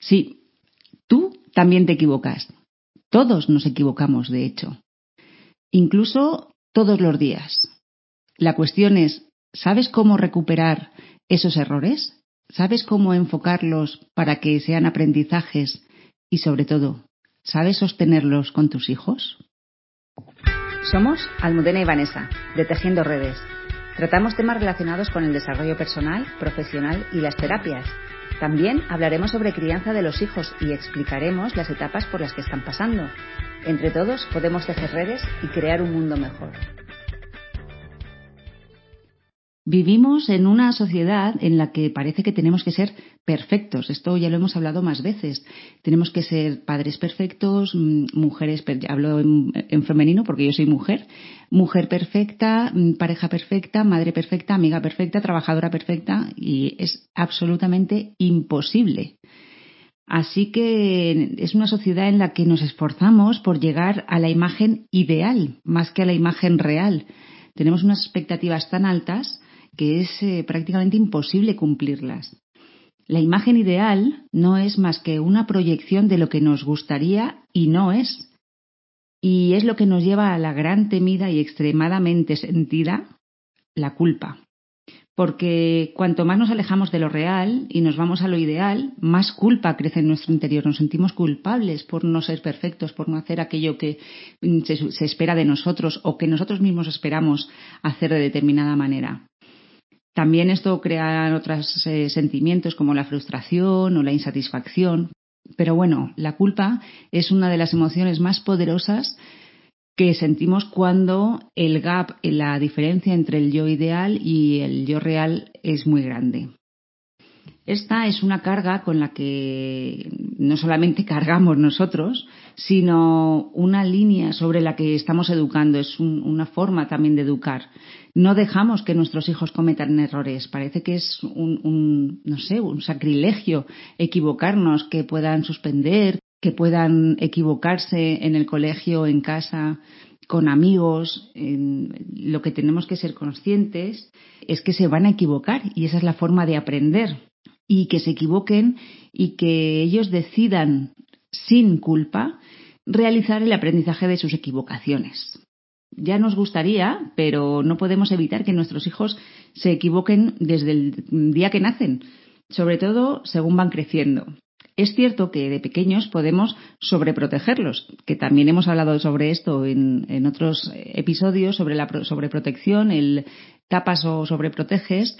Sí, tú también te equivocas. Todos nos equivocamos, de hecho. Incluso todos los días. La cuestión es, ¿sabes cómo recuperar esos errores? ¿Sabes cómo enfocarlos para que sean aprendizajes? Y sobre todo, ¿sabes sostenerlos con tus hijos? Somos Almudena y Vanessa, de Tejiendo Redes. Tratamos temas relacionados con el desarrollo personal, profesional y las terapias. También hablaremos sobre crianza de los hijos y explicaremos las etapas por las que están pasando. Entre todos podemos tejer redes y crear un mundo mejor. Vivimos en una sociedad en la que parece que tenemos que ser perfectos. Esto ya lo hemos hablado más veces. Tenemos que ser padres perfectos, mm, mujeres, hablo en, femenino porque yo soy mujer, mujer perfecta, mm, pareja perfecta, madre perfecta, amiga perfecta, trabajadora perfecta y es absolutamente imposible. Así que es una sociedad en la que nos esforzamos por llegar a la imagen ideal más que a la imagen real. Tenemos unas expectativas tan altas que es eh, prácticamente imposible cumplirlas. La imagen ideal no es más que una proyección de lo que nos gustaría y no es. Y es lo que nos lleva a la gran temida y extremadamente sentida, la culpa. Porque cuanto más nos alejamos de lo real y nos vamos a lo ideal, más culpa crece en nuestro interior. Nos sentimos culpables por no ser perfectos, por no hacer aquello que mm, se, se espera de nosotros o que nosotros mismos esperamos hacer de determinada manera. También esto crea otros eh, sentimientos como la frustración o la insatisfacción. Pero bueno, la culpa es una de las emociones más poderosas que sentimos cuando el gap, la diferencia entre el yo ideal y el yo real es muy grande. Esta es una carga con la que no solamente cargamos nosotros, sino una línea sobre la que estamos educando, es una forma también de educar. No dejamos que nuestros hijos cometan errores. Parece que es un, no sé, un sacrilegio equivocarnos, que puedan suspender, que puedan equivocarse en el colegio, en casa, con amigos. lo que tenemos que ser conscientes es que se van a equivocar y esa es la forma de aprender y que se equivoquen y que ellos decidan sin culpa realizar el aprendizaje de sus equivocaciones. Ya nos gustaría, pero no podemos evitar que nuestros hijos se equivoquen desde el día que nacen, sobre todo según van creciendo. Es cierto que de pequeños podemos sobreprotegerlos, que también hemos hablado sobre esto en, otros episodios sobre la sobreprotección, el tapas o sobreproteges,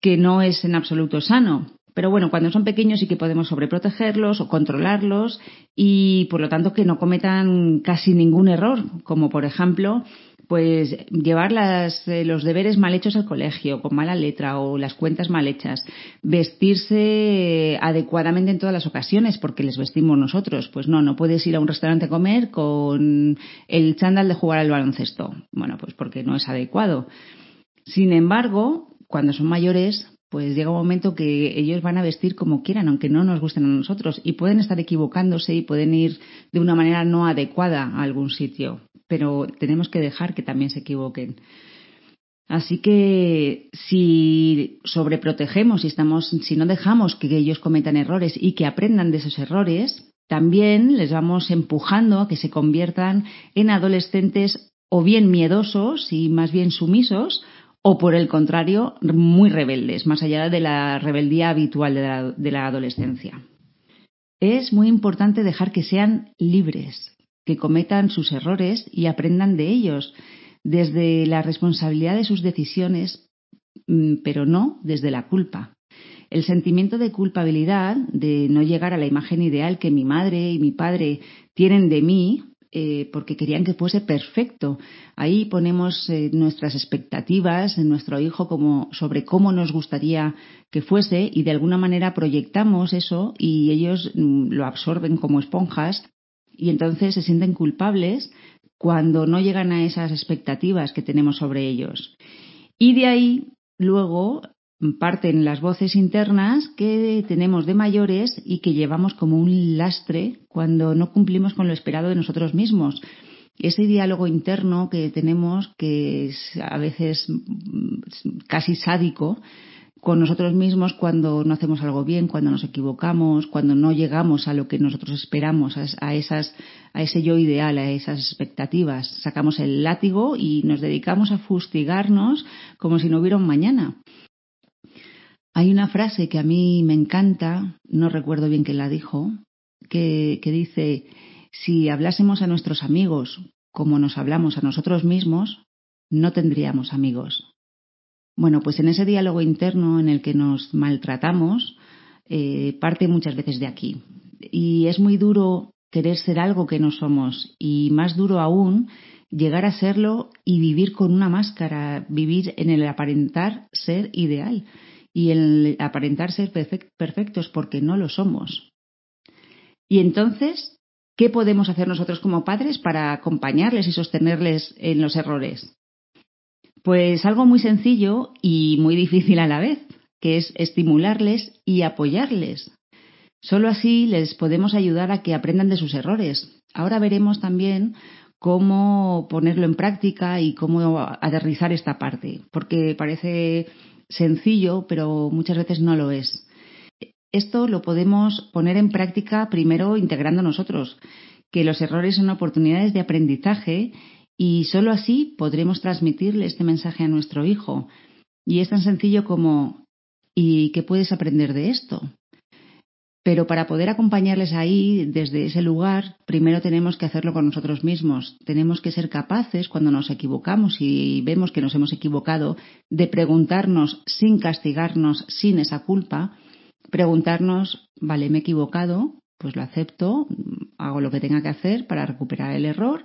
que no es en absoluto sano. Pero bueno, cuando son pequeños sí que podemos sobreprotegerlos o controlarlos y por lo tanto que no cometan casi ningún error, como por ejemplo pues llevar eh, los deberes mal hechos al colegio, con mala letra o las cuentas mal hechas, vestirse adecuadamente en todas las ocasiones porque les vestimos nosotros. Pues no, no puedes ir a un restaurante a comer con el chándal de jugar al baloncesto. Bueno, pues porque no es adecuado. Sin embargo, cuando son mayores, pues llega un momento que ellos van a vestir como quieran, aunque no nos gusten a nosotros, y pueden estar equivocándose y pueden ir de una manera no adecuada a algún sitio, pero tenemos que dejar que también se equivoquen. Así que si sobreprotegemos y estamos, si no dejamos que ellos cometan errores y que aprendan de esos errores, también les vamos empujando a que se conviertan en adolescentes o bien miedosos y más bien sumisos, o por el contrario, muy rebeldes, más allá de la rebeldía habitual de la, adolescencia. Es muy importante dejar que sean libres, que cometan sus errores y aprendan de ellos, desde la responsabilidad de sus decisiones, mm, pero no desde la culpa. El sentimiento de culpabilidad, de no llegar a la imagen ideal que mi madre y mi padre tienen de mí, eh, porque querían que fuese perfecto. Ahí ponemos eh, nuestras expectativas en nuestro hijo como sobre cómo nos gustaría que fuese y de alguna manera proyectamos eso y ellos mm, lo absorben como esponjas y entonces se sienten culpables cuando no llegan a esas expectativas que tenemos sobre ellos. Y de ahí luego parten las voces internas que tenemos de mayores y que llevamos como un lastre cuando no cumplimos con lo esperado de nosotros mismos. Ese diálogo interno que tenemos, que es a veces casi sádico, con nosotros mismos cuando no hacemos algo bien, cuando nos equivocamos, cuando no llegamos a lo que nosotros esperamos, a, esas, a ese yo ideal, a esas expectativas. Sacamos el látigo y nos dedicamos a fustigarnos como si no hubiera un mañana. Hay una frase que a mí me encanta, no recuerdo bien quién la dijo, que, dice, si hablásemos a nuestros amigos como nos hablamos a nosotros mismos, no tendríamos amigos. Bueno, pues en ese diálogo interno en el que nos maltratamos, eh, parte muchas veces de aquí. Y es muy duro querer ser algo que no somos y más duro aún llegar a serlo y vivir con una máscara, vivir en el aparentar ser ideal y el aparentar ser perfectos porque no lo somos. Y entonces, ¿qué podemos hacer nosotros como padres para acompañarles y sostenerles en los errores? Pues algo muy sencillo y muy difícil a la vez, que es estimularles y apoyarles. Solo así les podemos ayudar a que aprendan de sus errores. Ahora veremos también cómo ponerlo en práctica y cómo aterrizar esta parte, porque parece sencillo, pero muchas veces no lo es. Esto lo podemos poner en práctica primero integrando nosotros, que los errores son oportunidades de aprendizaje y solo así podremos transmitirle este mensaje a nuestro hijo. Y es tan sencillo como ¿y qué puedes aprender de esto? Pero para poder acompañarles ahí, desde ese lugar, primero tenemos que hacerlo con nosotros mismos. Tenemos que ser capaces, cuando nos equivocamos y vemos que nos hemos equivocado, de preguntarnos sin castigarnos, sin esa culpa, preguntarnos, vale, me he equivocado, pues lo acepto, hago lo que tenga que hacer para recuperar el error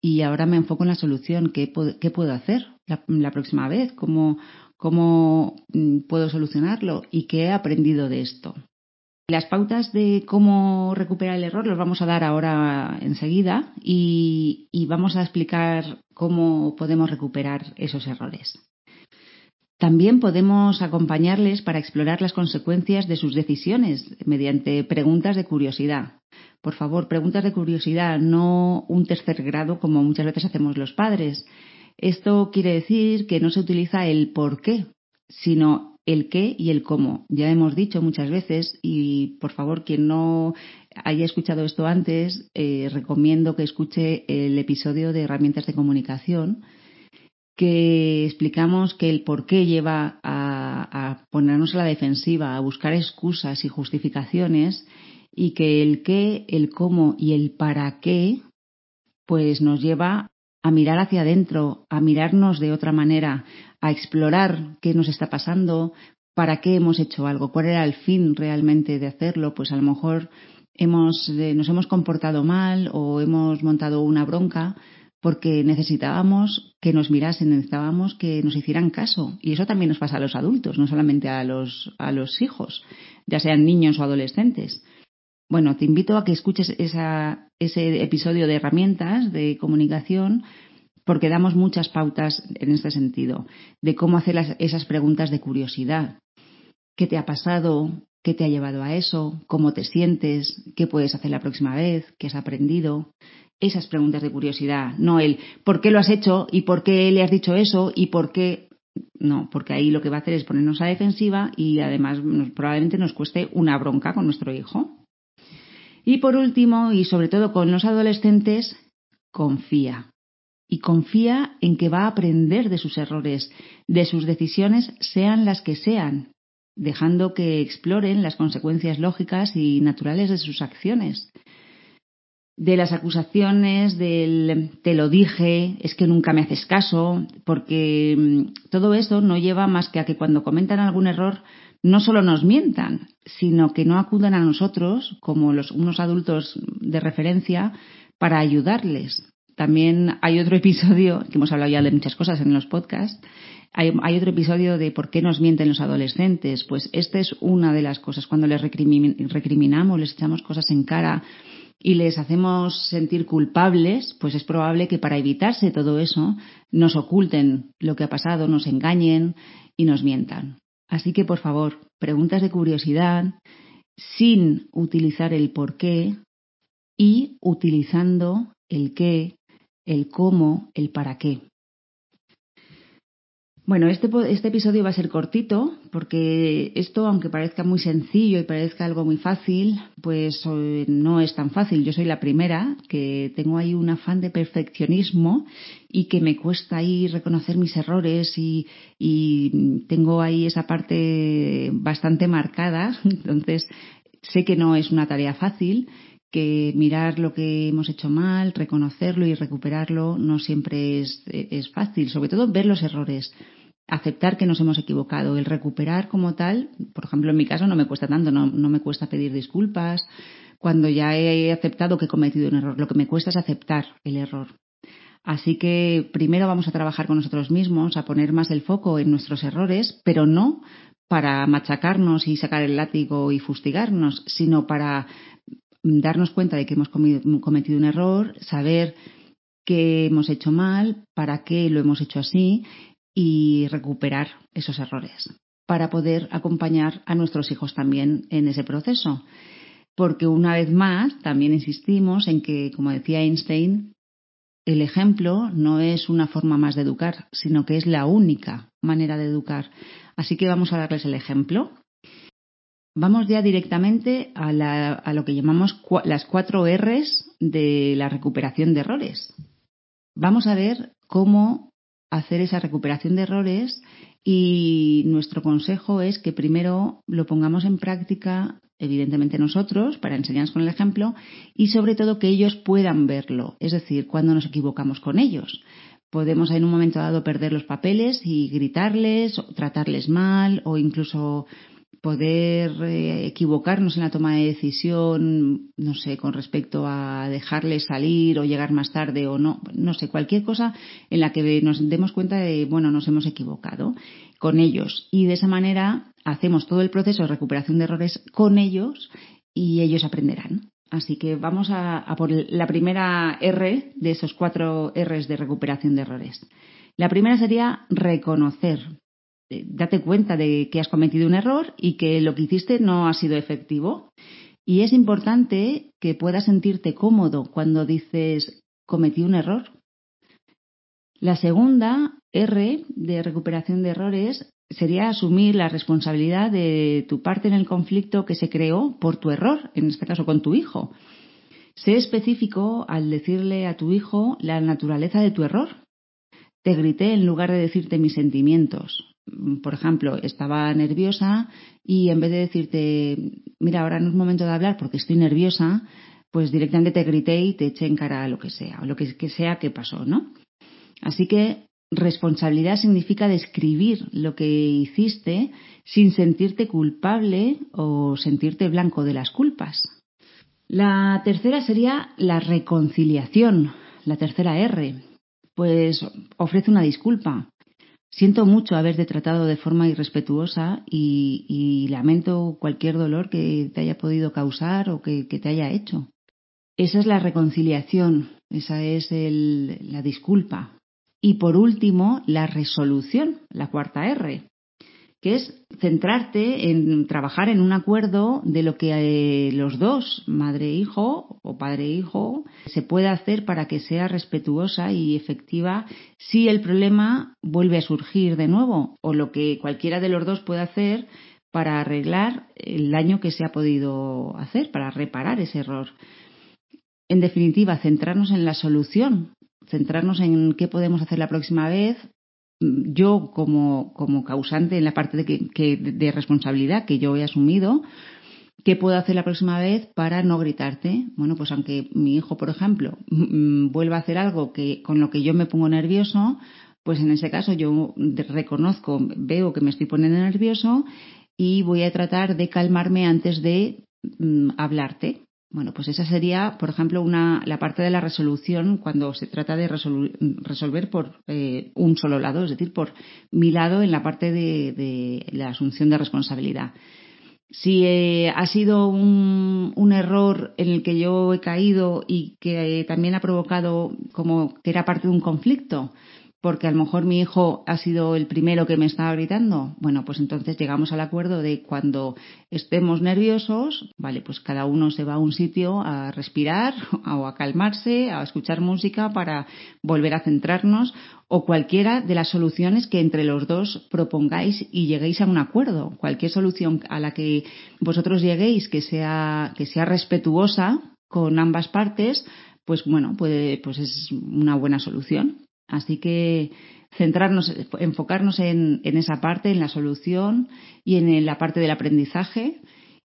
y ahora me enfoco en la solución. ¿Qué, puedo hacer la, próxima vez? ¿Cómo, ¿Cómo mm, puedo solucionarlo? ¿Y qué he aprendido de esto? Las pautas de cómo recuperar el error los vamos a dar ahora enseguida y, y vamos a explicar cómo podemos recuperar esos errores. También podemos acompañarles para explorar las consecuencias de sus decisiones mediante preguntas de curiosidad. Por favor, preguntas de curiosidad, no un tercer grado como muchas veces hacemos los padres. Esto quiere decir que no se utiliza el por qué, sino el qué y el cómo. Ya hemos dicho muchas veces y por favor quien no haya escuchado esto antes, eh, recomiendo que escuche el episodio de herramientas de comunicación que explicamos que el por qué lleva a, a ponernos a la defensiva, a buscar excusas y justificaciones y que el qué, el cómo y el para qué pues nos lleva a mirar hacia adentro, a mirarnos de otra manera, a explorar qué nos está pasando, para qué hemos hecho algo, cuál era el fin realmente de hacerlo, pues a lo mejor hemos, eh, nos hemos comportado mal o hemos montado una bronca porque necesitábamos que nos mirasen, necesitábamos que nos hicieran caso. Y eso también nos pasa a los adultos, no solamente a los, a los hijos, ya sean niños o adolescentes. Bueno, te invito a que escuches ese episodio de herramientas de comunicación porque damos muchas pautas en este sentido, de cómo hacer esas preguntas de curiosidad. ¿Qué te ha pasado? ¿Qué te ha llevado a eso? ¿Cómo te sientes? ¿Qué puedes hacer la próxima vez? ¿Qué has aprendido? Esas preguntas de curiosidad, no el ¿por qué lo has hecho? ¿Y por qué le has dicho eso? ¿Y por qué? No, porque ahí lo que va a hacer es ponernos a defensiva y además probablemente nos cueste una bronca con nuestro hijo. Y por último, y sobre todo con los adolescentes, confía. Y confía en que va a aprender de sus errores, de sus decisiones, sean las que sean, dejando que exploren las consecuencias lógicas y naturales de sus acciones. De las acusaciones, del te lo dije, es que nunca me haces caso, porque mm, todo eso no lleva más que a que cuando comentan algún error no solo nos mientan, sino que no acudan a nosotros como los, unos adultos de referencia para ayudarles. También hay otro episodio, que hemos hablado ya de muchas cosas en los podcasts, hay, otro episodio de por qué nos mienten los adolescentes. Pues esta es una de las cosas. Cuando les recriminamos, les echamos cosas en cara y les hacemos sentir culpables, pues es probable que para evitarse todo eso nos oculten lo que ha pasado, nos engañen y nos mientan. Así que, por favor, preguntas de curiosidad sin utilizar el por qué y utilizando el qué, el cómo, el para qué. Bueno, este, este episodio va a ser cortito porque esto, aunque parezca muy sencillo y parezca algo muy fácil, pues no es tan fácil. Yo soy la primera que tengo ahí un afán de perfeccionismo y que me cuesta ahí reconocer mis errores y tengo ahí esa parte bastante marcada. Entonces, sé que no es una tarea fácil que mirar lo que hemos hecho mal, reconocerlo y recuperarlo no siempre es, es, fácil, sobre todo ver los errores, aceptar que nos hemos equivocado, el recuperar como tal, por ejemplo en mi caso no me cuesta tanto, no, no me cuesta pedir disculpas cuando ya he aceptado que he cometido un error, lo que me cuesta es aceptar el error. Así que primero vamos a trabajar con nosotros mismos, a poner más el foco en nuestros errores, pero no para machacarnos y sacar el látigo y fustigarnos, sino para darnos cuenta de que hemos cometido un error, saber qué hemos hecho mal, para qué lo hemos hecho así y recuperar esos errores para poder acompañar a nuestros hijos también en ese proceso. Porque una vez más, también insistimos en que, como decía Einstein, el ejemplo no es una forma más de educar, sino que es la única manera de educar. Así que vamos a darles el ejemplo Vamos ya directamente a, lo que llamamos las cuatro R's de la recuperación de errores. Vamos a ver cómo hacer esa recuperación de errores y nuestro consejo es que primero lo pongamos en práctica, evidentemente nosotros, para enseñarnos con el ejemplo y sobre todo que ellos puedan verlo, es decir, cuando nos equivocamos con ellos. Podemos en un momento dado perder los papeles y gritarles, o tratarles mal o incluso poder eh, equivocarnos en la toma de decisión, no sé, con respecto a dejarle salir o llegar más tarde o no, no sé, cualquier cosa en la que nos demos cuenta de, bueno, nos hemos equivocado con ellos. Y de esa manera hacemos todo el proceso de recuperación de errores con ellos y ellos aprenderán. Así que vamos a, a por la primera R de esos cuatro Rs de recuperación de errores. La primera sería reconocer. Eh, date cuenta de que has cometido un error y que lo que hiciste no ha sido efectivo. Y es importante que puedas sentirte cómodo cuando dices cometí un error. La segunda R de recuperación de errores sería asumir la responsabilidad de tu parte en el conflicto que se creó por tu error, en este caso con tu hijo. Sé específico al decirle a tu hijo la naturaleza de tu error. Te grité en lugar de decirte mis sentimientos por ejemplo, estaba nerviosa y en vez de decirte, mira, ahora no es momento de hablar porque estoy nerviosa, pues directamente te grité y te eché en cara lo que sea, o lo que, sea que pasó, ¿no? Así que responsabilidad significa describir lo que hiciste sin sentirte culpable o sentirte blanco de las culpas. La tercera sería la reconciliación, la tercera R. Pues ofrece una disculpa. Siento mucho haberte tratado de forma irrespetuosa y, lamento cualquier dolor que te haya podido causar o que, te haya hecho. Esa es la reconciliación, esa es la disculpa. Y por último, la resolución, la cuarta R que es centrarte en trabajar en un acuerdo de lo que eh, los dos, madre e hijo o padre e hijo, se pueda hacer para que sea respetuosa y efectiva si el problema vuelve a surgir de nuevo o lo que cualquiera de los dos pueda hacer para arreglar el daño que se ha podido hacer, para reparar ese error. En definitiva, centrarnos en la solución, centrarnos en qué podemos hacer la próxima vez yo como, como causante en la parte de, que, de responsabilidad que yo he asumido, ¿qué puedo hacer la próxima vez para no gritarte? Bueno, pues aunque mi hijo, por ejemplo, vuelva a hacer algo que, con lo que yo me pongo nervioso, pues en ese caso yo reconozco, veo que me estoy poniendo nervioso y voy a tratar de calmarme antes de mm, hablarte. Bueno, pues esa sería, por ejemplo, una, la parte de la resolución cuando se trata de resolver por eh, un solo lado, es decir, por mi lado en la parte de, la asunción de responsabilidad. Si eh, ha sido un, error en el que yo he caído y que eh, también ha provocado como que era parte de un conflicto, porque a lo mejor mi hijo ha sido el primero que me estaba gritando. Bueno, pues entonces llegamos al acuerdo de cuando estemos nerviosos, vale, pues cada uno se va a un sitio a respirar o a calmarse, a escuchar música para volver a centrarnos o cualquiera de las soluciones que entre los dos propongáis y lleguéis a un acuerdo. Cualquier solución a la que vosotros lleguéis que sea, que sea respetuosa con ambas partes, pues bueno, pues es una buena solución. Así que centrarnos, enfocarnos en, esa parte, en la solución y en la parte del aprendizaje.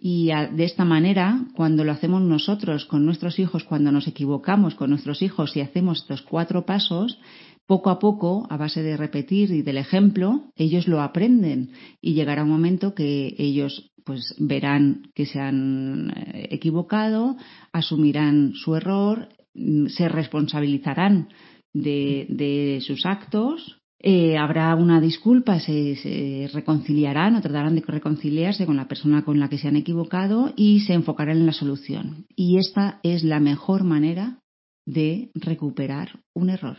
Y de esta manera, cuando lo hacemos nosotros con nuestros hijos, cuando nos equivocamos con nuestros hijos y hacemos estos cuatro pasos, poco a poco, a base de repetir y del ejemplo, ellos lo aprenden y llegará un momento que ellos pues verán que se han eh, equivocado, asumirán su error, mm, se responsabilizarán de, sus actos. Eh, habrá una disculpa, se, reconciliarán o tratarán de reconciliarse con la persona con la que se han equivocado y se enfocarán en la solución. Y esta es la mejor manera de recuperar un error.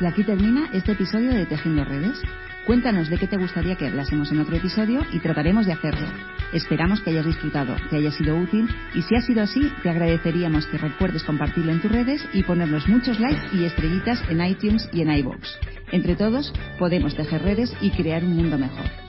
Y aquí termina este episodio de Tejiendo Redes. Cuéntanos de qué te gustaría que hablásemos en otro episodio y trataremos de hacerlo. Esperamos que hayas disfrutado, que haya sido útil y si ha sido así, te agradeceríamos que recuerdes compartirlo en tus redes y ponernos muchos likes y estrellitas en iTunes y en iBox. Entre todos, podemos tejer redes y crear un mundo mejor.